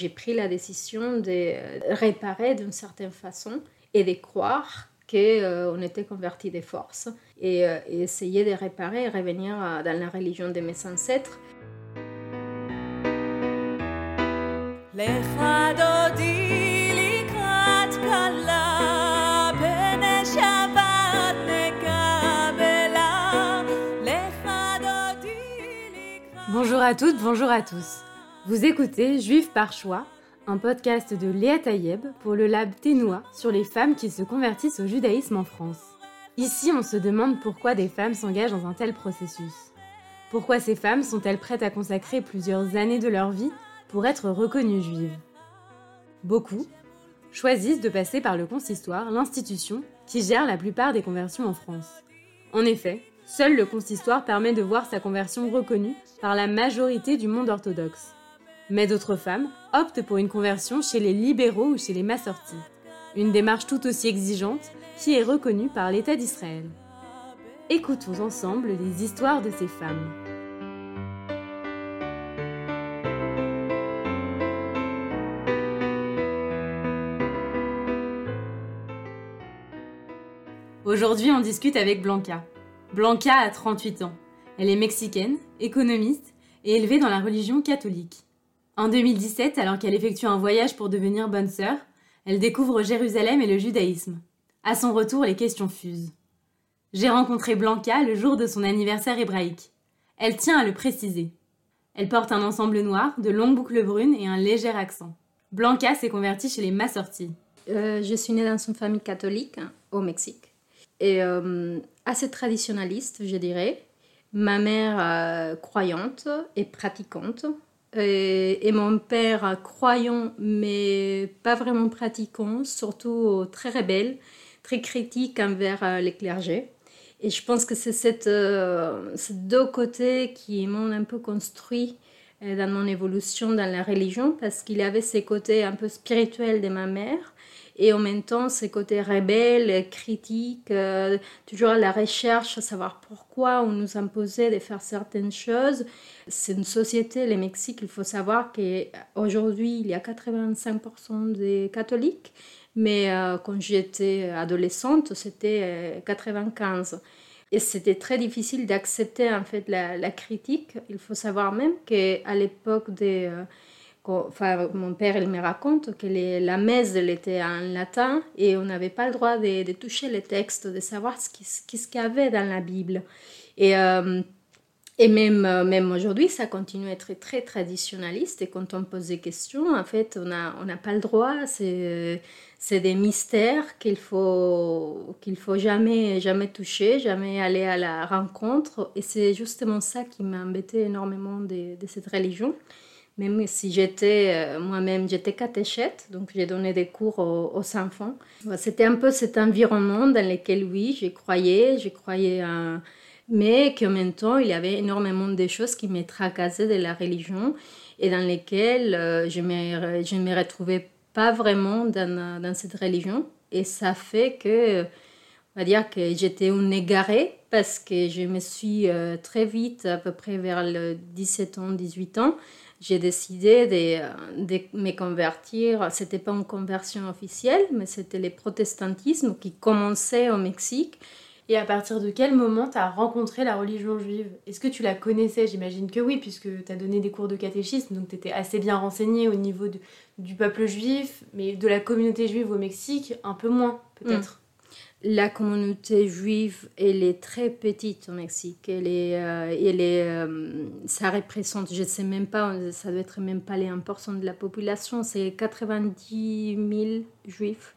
J'ai pris la décision de réparer d'une certaine façon et de croire qu'on euh, était converti de force et, euh, et, essayer de réparer et revenir dans la religion de mes ancêtres. Bonjour à toutes, bonjour à tous. Vous écoutez Juif par choix, un podcast de Léa Tayeb pour le lab Ténois sur les femmes qui se convertissent au judaïsme en France. Ici, on se demande pourquoi des femmes s'engagent dans un tel processus. Pourquoi ces femmes sont-elles prêtes à consacrer plusieurs années de leur vie pour être reconnues juives? Beaucoup choisissent de passer par le consistoire, l'institution qui gère la plupart des conversions en France. En effet, seul le consistoire permet de voir sa conversion reconnue par la majorité du monde orthodoxe. Mais d'autres femmes optent pour une conversion chez les libéraux ou chez les massortis, une démarche tout aussi exigeante qui est reconnue par l'État d'Israël. Écoutons ensemble les histoires de ces femmes. Aujourd'hui, on discute avec Blanca. Blanca a 38 ans. Elle est mexicaine, économiste et élevée dans la religion catholique. En 2017, alors qu'elle effectue un voyage pour devenir bonne sœur, elle découvre Jérusalem et le judaïsme. À son retour, les questions fusent. J'ai rencontré Blanca le jour de son anniversaire hébraïque. Elle tient à le préciser. Elle porte un ensemble noir, de longues boucles brunes et un léger accent. Blanca s'est convertie chez les Massortis. Euh, je suis née dans une famille catholique hein, au Mexique et euh, assez traditionnaliste, je dirais ma mère euh, croyante et pratiquante, et, mon père croyant mais pas vraiment pratiquant, surtout très rebelle, très critique envers euh, les clergés. Et je pense que c'est euh, ces deux côtés qui m'ont un peu construit dans mon évolution dans la religion, parce qu'il avait ces côtés un peu spirituels de ma mère, et en même temps ce côté rebelle, critique, euh, toujours à la recherche, à savoir pourquoi on nous imposait de faire certaines choses. C'est une société, le Mexique, il faut savoir qu'aujourd'hui il y a 85% des catholiques, mais euh, quand j'étais adolescente, c'était 95%. Euh, et c'était très difficile d'accepter en fait la, critique. Il faut savoir même qu'à l'époque des enfin, mon père il me raconte que la messe elle était en latin et on n'avait pas le droit de, toucher les textes, de savoir ce qu'il y avait dans la Bible. Et, euh, euh, même aujourd'hui, ça continue à être très traditionnaliste. Et quand on pose des questions, en fait, on n'a pas le droit. C'est des mystères qu'il faut faut jamais jamais toucher, jamais aller à la rencontre. Et c'est justement ça qui m'a embêté énormément de cette religion même si j'étais euh, moi-même, j'étais catéchète, donc j'ai donné des cours aux, enfants. C'était un peu cet environnement dans lequel, oui, j'y croyais, j'y croyais, mais qu'en même temps, il y avait énormément de choses qui me tracassaient de la religion et dans lesquelles euh, je ne me, retrouvais pas vraiment dans, dans, cette religion. Et ça fait que, on va dire que j'étais une égarée parce que je me suis euh, très vite, à peu près vers le 17 ans, 18 ans, j'ai décidé de, de, me convertir. C'était pas une conversion officielle, mais c'était le protestantisme qui commençait au Mexique. Et à partir de quel moment tu as rencontré la religion juive? Est-ce que tu la connaissais? J'imagine que oui, puisque tu as donné des cours de catéchisme, donc tu étais assez bien renseigné au niveau du peuple juif, mais de la communauté juive au Mexique, un peu moins peut-être. La communauté juive, elle est très petite au Mexique. Elle est, euh, elle est, euh, ça représente, je ne sais même pas, ça doit être même pas les 1% de la population, c'est 90 000 juifs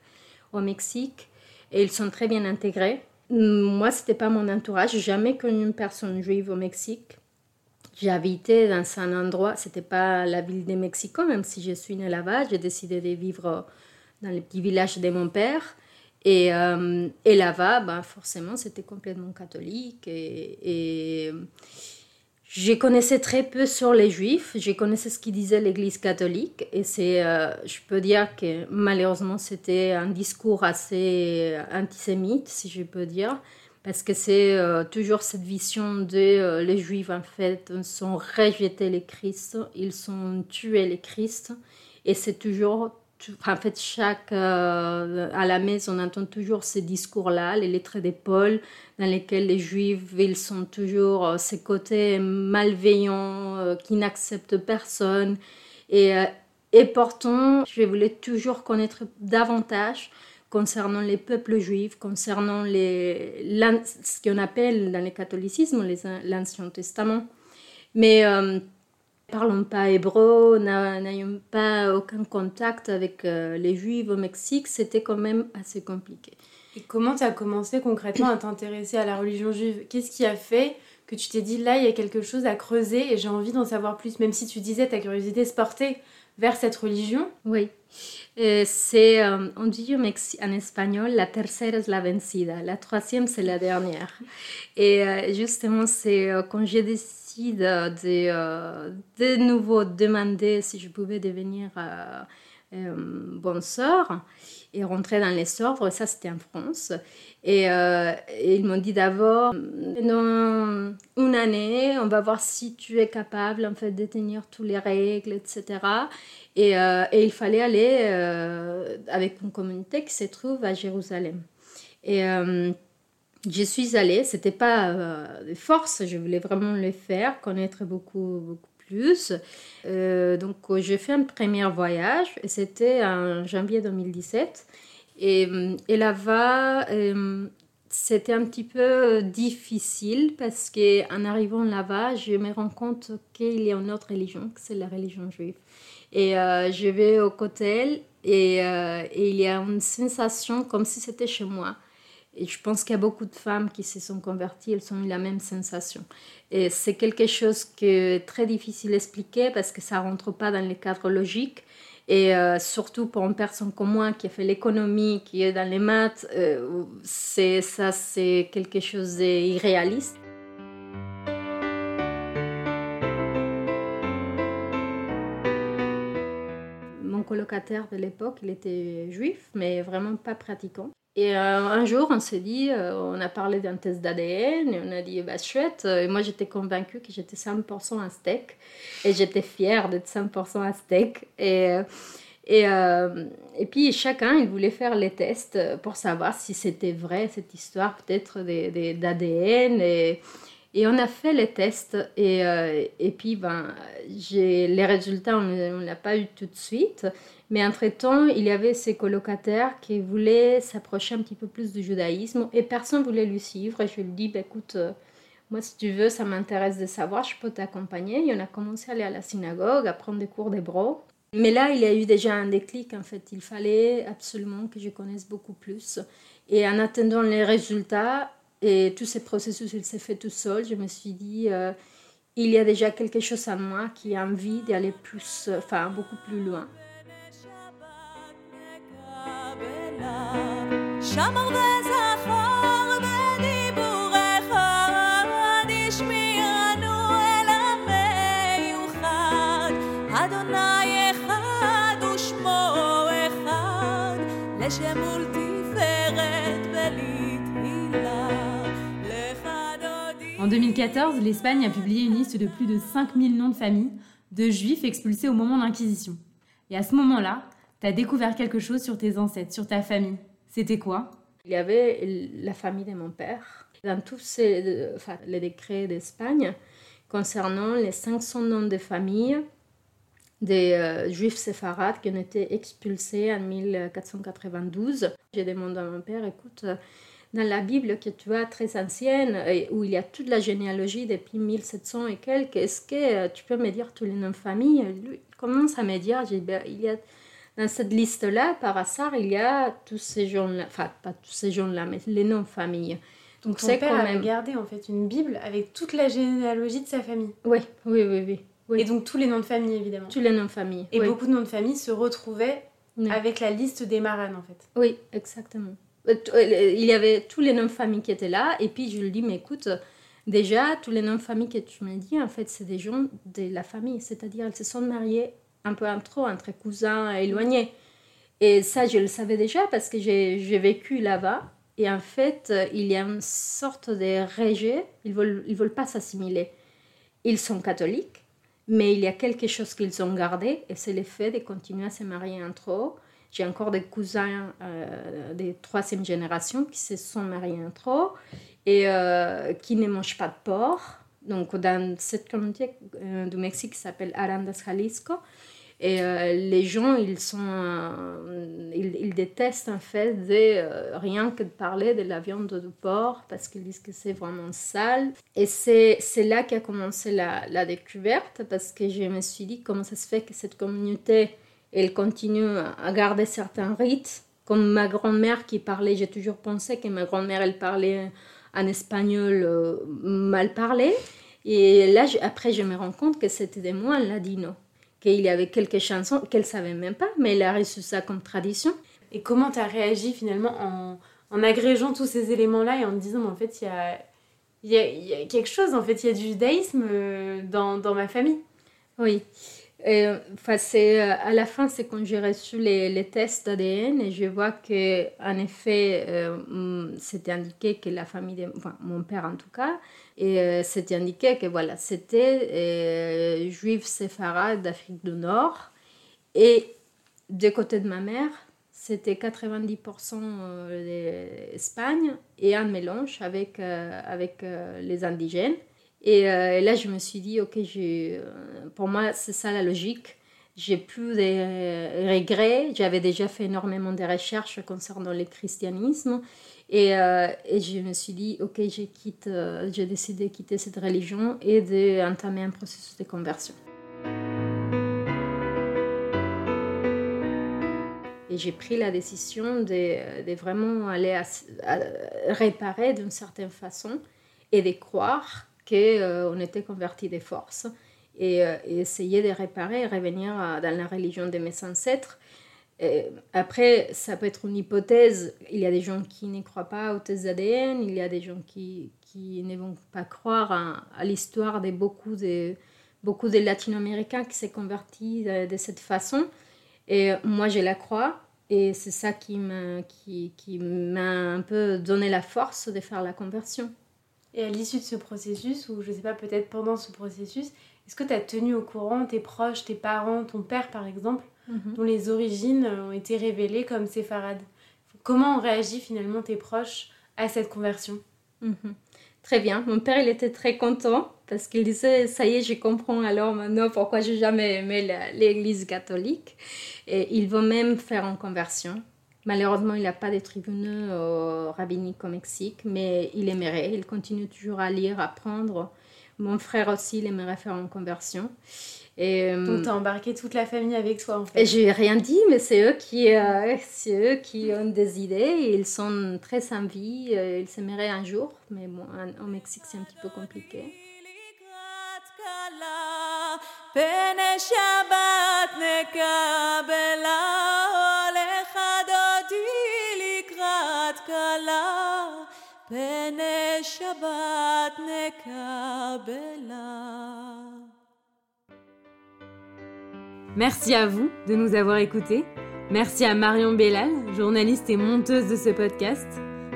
au Mexique et ils sont très bien intégrés. Moi, ce n'était pas mon entourage, j'ai jamais connu une personne juive au Mexique. Habité dans un endroit, c'était pas la ville de Mexico, même si je suis née là-bas, j'ai décidé de vivre dans le petit village de mon père. Et, euh, et là-bas, ben, forcément, c'était complètement catholique. Et, et, je connaissais très peu sur les juifs. Je connaissais ce qu'ils disait l'Église catholique. Et c'est, euh, je peux dire que malheureusement, c'était un discours assez antisémite, si je peux dire. Parce que c'est euh, toujours cette vision de les juifs, en fait, sont rejetés les Christ, ils sont tués les Christ. Et c'est toujours en fait, chaque, euh, à la maison, on entend toujours ces discours-là, les lettres de Paul, dans lesquelles les Juifs, ils sont toujours euh, ces côtés malveillants, euh, qui n'acceptent personne. Et, et pourtant, je voulais toujours connaître davantage concernant les peuples juifs, concernant les, ce qu'on appelle dans le catholicisme l'Ancien Testament. Mais parlons pas hébreu, n'ayons pas aucun contact avec euh, les juifs au Mexique, c'était quand même assez compliqué. Et comment tu as commencé concrètement à t'intéresser à la religion juive? Qu'est-ce qui a fait que tu t'es dit là, il y a quelque chose à creuser et j'ai envie d'en savoir plus, même si tu disais ta curiosité se portait vers cette religion Oui. C'est, euh, on dit en espagnol, la tercera es la vencida, la troisième c'est la dernière. Et euh, justement, c'est quand j'ai décidé de, euh, de nouveau demander si je pouvais devenir euh, euh, bonne sœur et rentrer dans les ordres. Ça, c'était en France. Et, ils m'ont dit d'abord, dans une année, on va voir si tu es capable en fait, de tenir toutes les règles, etc. Et, et il fallait aller avec une communauté qui se trouve à Jérusalem. Et je suis allée, c'était pas euh, de force, je voulais vraiment le faire, connaître beaucoup, beaucoup Euh, donc j'ai fait un premier voyage et c'était en janvier 2017. Et, et là-bas, euh, c'était un petit peu difficile parce qu'en arrivant là-bas, je me rends compte qu'il y a une autre religion, que c'est la religion juive. Et je vais au et, et il y a une sensation comme si c'était chez moi. Et je pense qu'il y a beaucoup de femmes qui se sont converties, elles ont eu la même sensation. Et c'est quelque chose qui est très difficile à expliquer parce que ça ne rentre pas dans les cadres logiques. Et euh, surtout pour une personne comme moi qui a fait l'économie, qui est dans les maths, euh, c'est, ça c'est quelque chose d'irréaliste. Mon colocataire de l'époque, il était juif, mais vraiment pas pratiquant. Et euh, un jour, on s'est dit, euh, on a parlé d'un test d'ADN et on a dit, bah chouette. Et moi, j'étais convaincue que j'étais 100% aztèque et j'étais fière d'être 100% aztèque. Et, euh, et, et puis, chacun, il voulait faire les tests pour savoir si c'était vrai cette histoire, peut-être d'ADN. Et on a fait les tests et, et puis, ben, les résultats, on ne l'a pas eu tout de suite. Mais entre-temps, il y avait ses colocataires qui voulaient s'approcher un petit peu plus du judaïsme et personne ne voulait lui suivre. Et je lui dit, bah, écoute, euh, moi si tu veux, ça m'intéresse de savoir, je peux t'accompagner. Et on a commencé à aller à la synagogue, à prendre des cours d'hébreu. Mais là, il y a eu déjà un déclic, en fait. Il fallait absolument que je connaisse beaucoup plus. Et en attendant les résultats, et tout ce processus, il s'est fait tout seul, je me suis dit, euh, il y a déjà quelque chose en moi qui a envie d'aller plus, enfin, beaucoup plus loin. En 2014, l'Espagne a publié une liste de plus de 5000 noms de familles de juifs expulsés au moment de l'Inquisition. Et à ce moment-là, tu as découvert quelque chose sur tes ancêtres, sur ta famille. C'était quoi? Il y avait la famille de mon père. Dans tous ces, enfin, les décrets d'Espagne concernant les 500 noms de familles des euh, juifs séfarades qui ont été expulsés en 1492. J'ai demandé à mon père, écoute, dans la Bible que tu as très ancienne, où il y a toute la généalogie depuis 1700 et quelques, est-ce que euh, tu peux me dire tous les noms de famille? Il commence à me dire, ben, il y a dans cette liste-là, par hasard, il y a tous ces gens-là, enfin pas tous ces gens-là, mais les noms de famille. Donc c'est quand même gardé en fait une Bible avec toute la généalogie de sa famille. Oui, oui, oui, oui. Et donc tous les noms de famille évidemment. Tous les noms de famille. Et beaucoup de noms de famille se retrouvaient avec la liste des marraines en fait. Oui, exactement. Euh, euh, il y avait tous les noms de famille qui étaient là et puis je lui dis mais écoute déjà tous les noms de famille que tu m'as dit en fait c'est des gens de la famille c'est-à-dire elles se sont mariées un peu en trop entre cousins éloignés. Et ça, je le savais déjà parce que j'ai vécu là-bas. Et en fait, il y a une sorte de rejet. Ils ne veulent, ils veulent pas s'assimiler. Ils sont catholiques, Mais il y a quelque chose qu'ils ont gardé et c'est le fait de continuer à se marier entre eux. J'ai encore des cousins euh, de troisième génération qui se sont mariés entre eux et euh, qui ne mangent pas de porc. Donc, dans cette communauté euh, du Mexique qui s'appelle Arandas Jalisco, et euh, les gens, ils, sont, ils, détestent en fait rien que de parler de la viande de porc parce qu'ils disent que c'est vraiment sale. Et c'est là qu'a commencé la, découverte parce que je me suis dit comment ça se fait que cette communauté, elle continue à garder certains rites. Comme ma grand-mère qui parlait, j'ai toujours pensé que ma grand-mère, elle parlait en espagnol mal parlé. Et là, après, je me rends compte que c'était des moines ladinos qu'il y avait quelques chansons qu'elle savait même pas, mais elle a reçu ça comme tradition. Et comment tu as réagi finalement en, en, agrégeant tous ces éléments-là et en te disant, en fait, il y a, y, a, y a, quelque chose, en fait, il y a du judaïsme euh, dans, dans ma famille? Oui. Euh, c'est, euh, à la fin, c'est quand j'ai reçu les, tests d'ADN et je vois que en effet, euh, c'était indiqué que la famille, de, enfin, mon père en tout cas, et euh, c'était indiqué que voilà, c'était juif séfarade d'Afrique du Nord. Et du côté de ma mère, c'était 90% d'Espagne et un mélange avec, avec les indigènes. Et, euh, là, je me suis dit, ok, pour moi, c'est ça la logique. J'ai plus de regrets. J'avais déjà fait énormément de recherches concernant le christianisme. Et, euh, et, je me suis dit, ok, euh, j'ai décidé de quitter cette religion et d'entamer un processus de conversion. Et j'ai pris la décision de, vraiment aller réparer d'une certaine façon et de croire qu'on euh, était converti de force et, et, essayer de réparer et revenir dans la religion de mes ancêtres après, ça peut être une hypothèse. Il y a des gens qui ne croient pas aux tests ADN, il y a des gens qui, qui ne vont pas croire à, l'histoire de beaucoup de, beaucoup de latino-américains qui s'est convertis de, de, cette façon. Et moi, je la crois. Et c'est ça qui m'a qui, qui un peu donné la force de faire la conversion. Et à l'issue de ce processus, ou je ne sais pas, peut-être pendant ce processus, est-ce que tu as tenu au courant tes proches, tes parents, ton père par exemple, Mhm. dont les origines ont été révélées comme séfarades? Comment ont réagi finalement tes proches à cette conversion? Mhm. Très bien. Mon père, il était très content parce qu'il disait, ça y est, je comprends alors maintenant pourquoi j'ai jamais aimé l'église catholique. Et il veut même faire une conversion. Malheureusement, il n'a pas de tribunaux euh, rabbiniques au Mexique, mais il aimerait. Il continue toujours à lire, à apprendre. Mon frère aussi, il aimerait faire une conversion. Et, euh, Donc, t'as embarqué toute la famille avec toi, en fait. Et j'ai rien dit, mais c'est eux, qui, euh, eux qui ont des idées. ils sont très envie. Euh, ils s'aimeraient un jour, mais bon, au Mexique, c'est un petit peu compliqué. Merci à vous de nous avoir écoutés. Merci à Marion Bellal, journaliste et monteuse de ce podcast,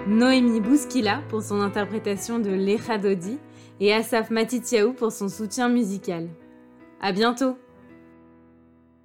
Noémie Bouskila pour son interprétation de L'Echadodi et Asaf Matitiaou pour son soutien musical. À bientôt!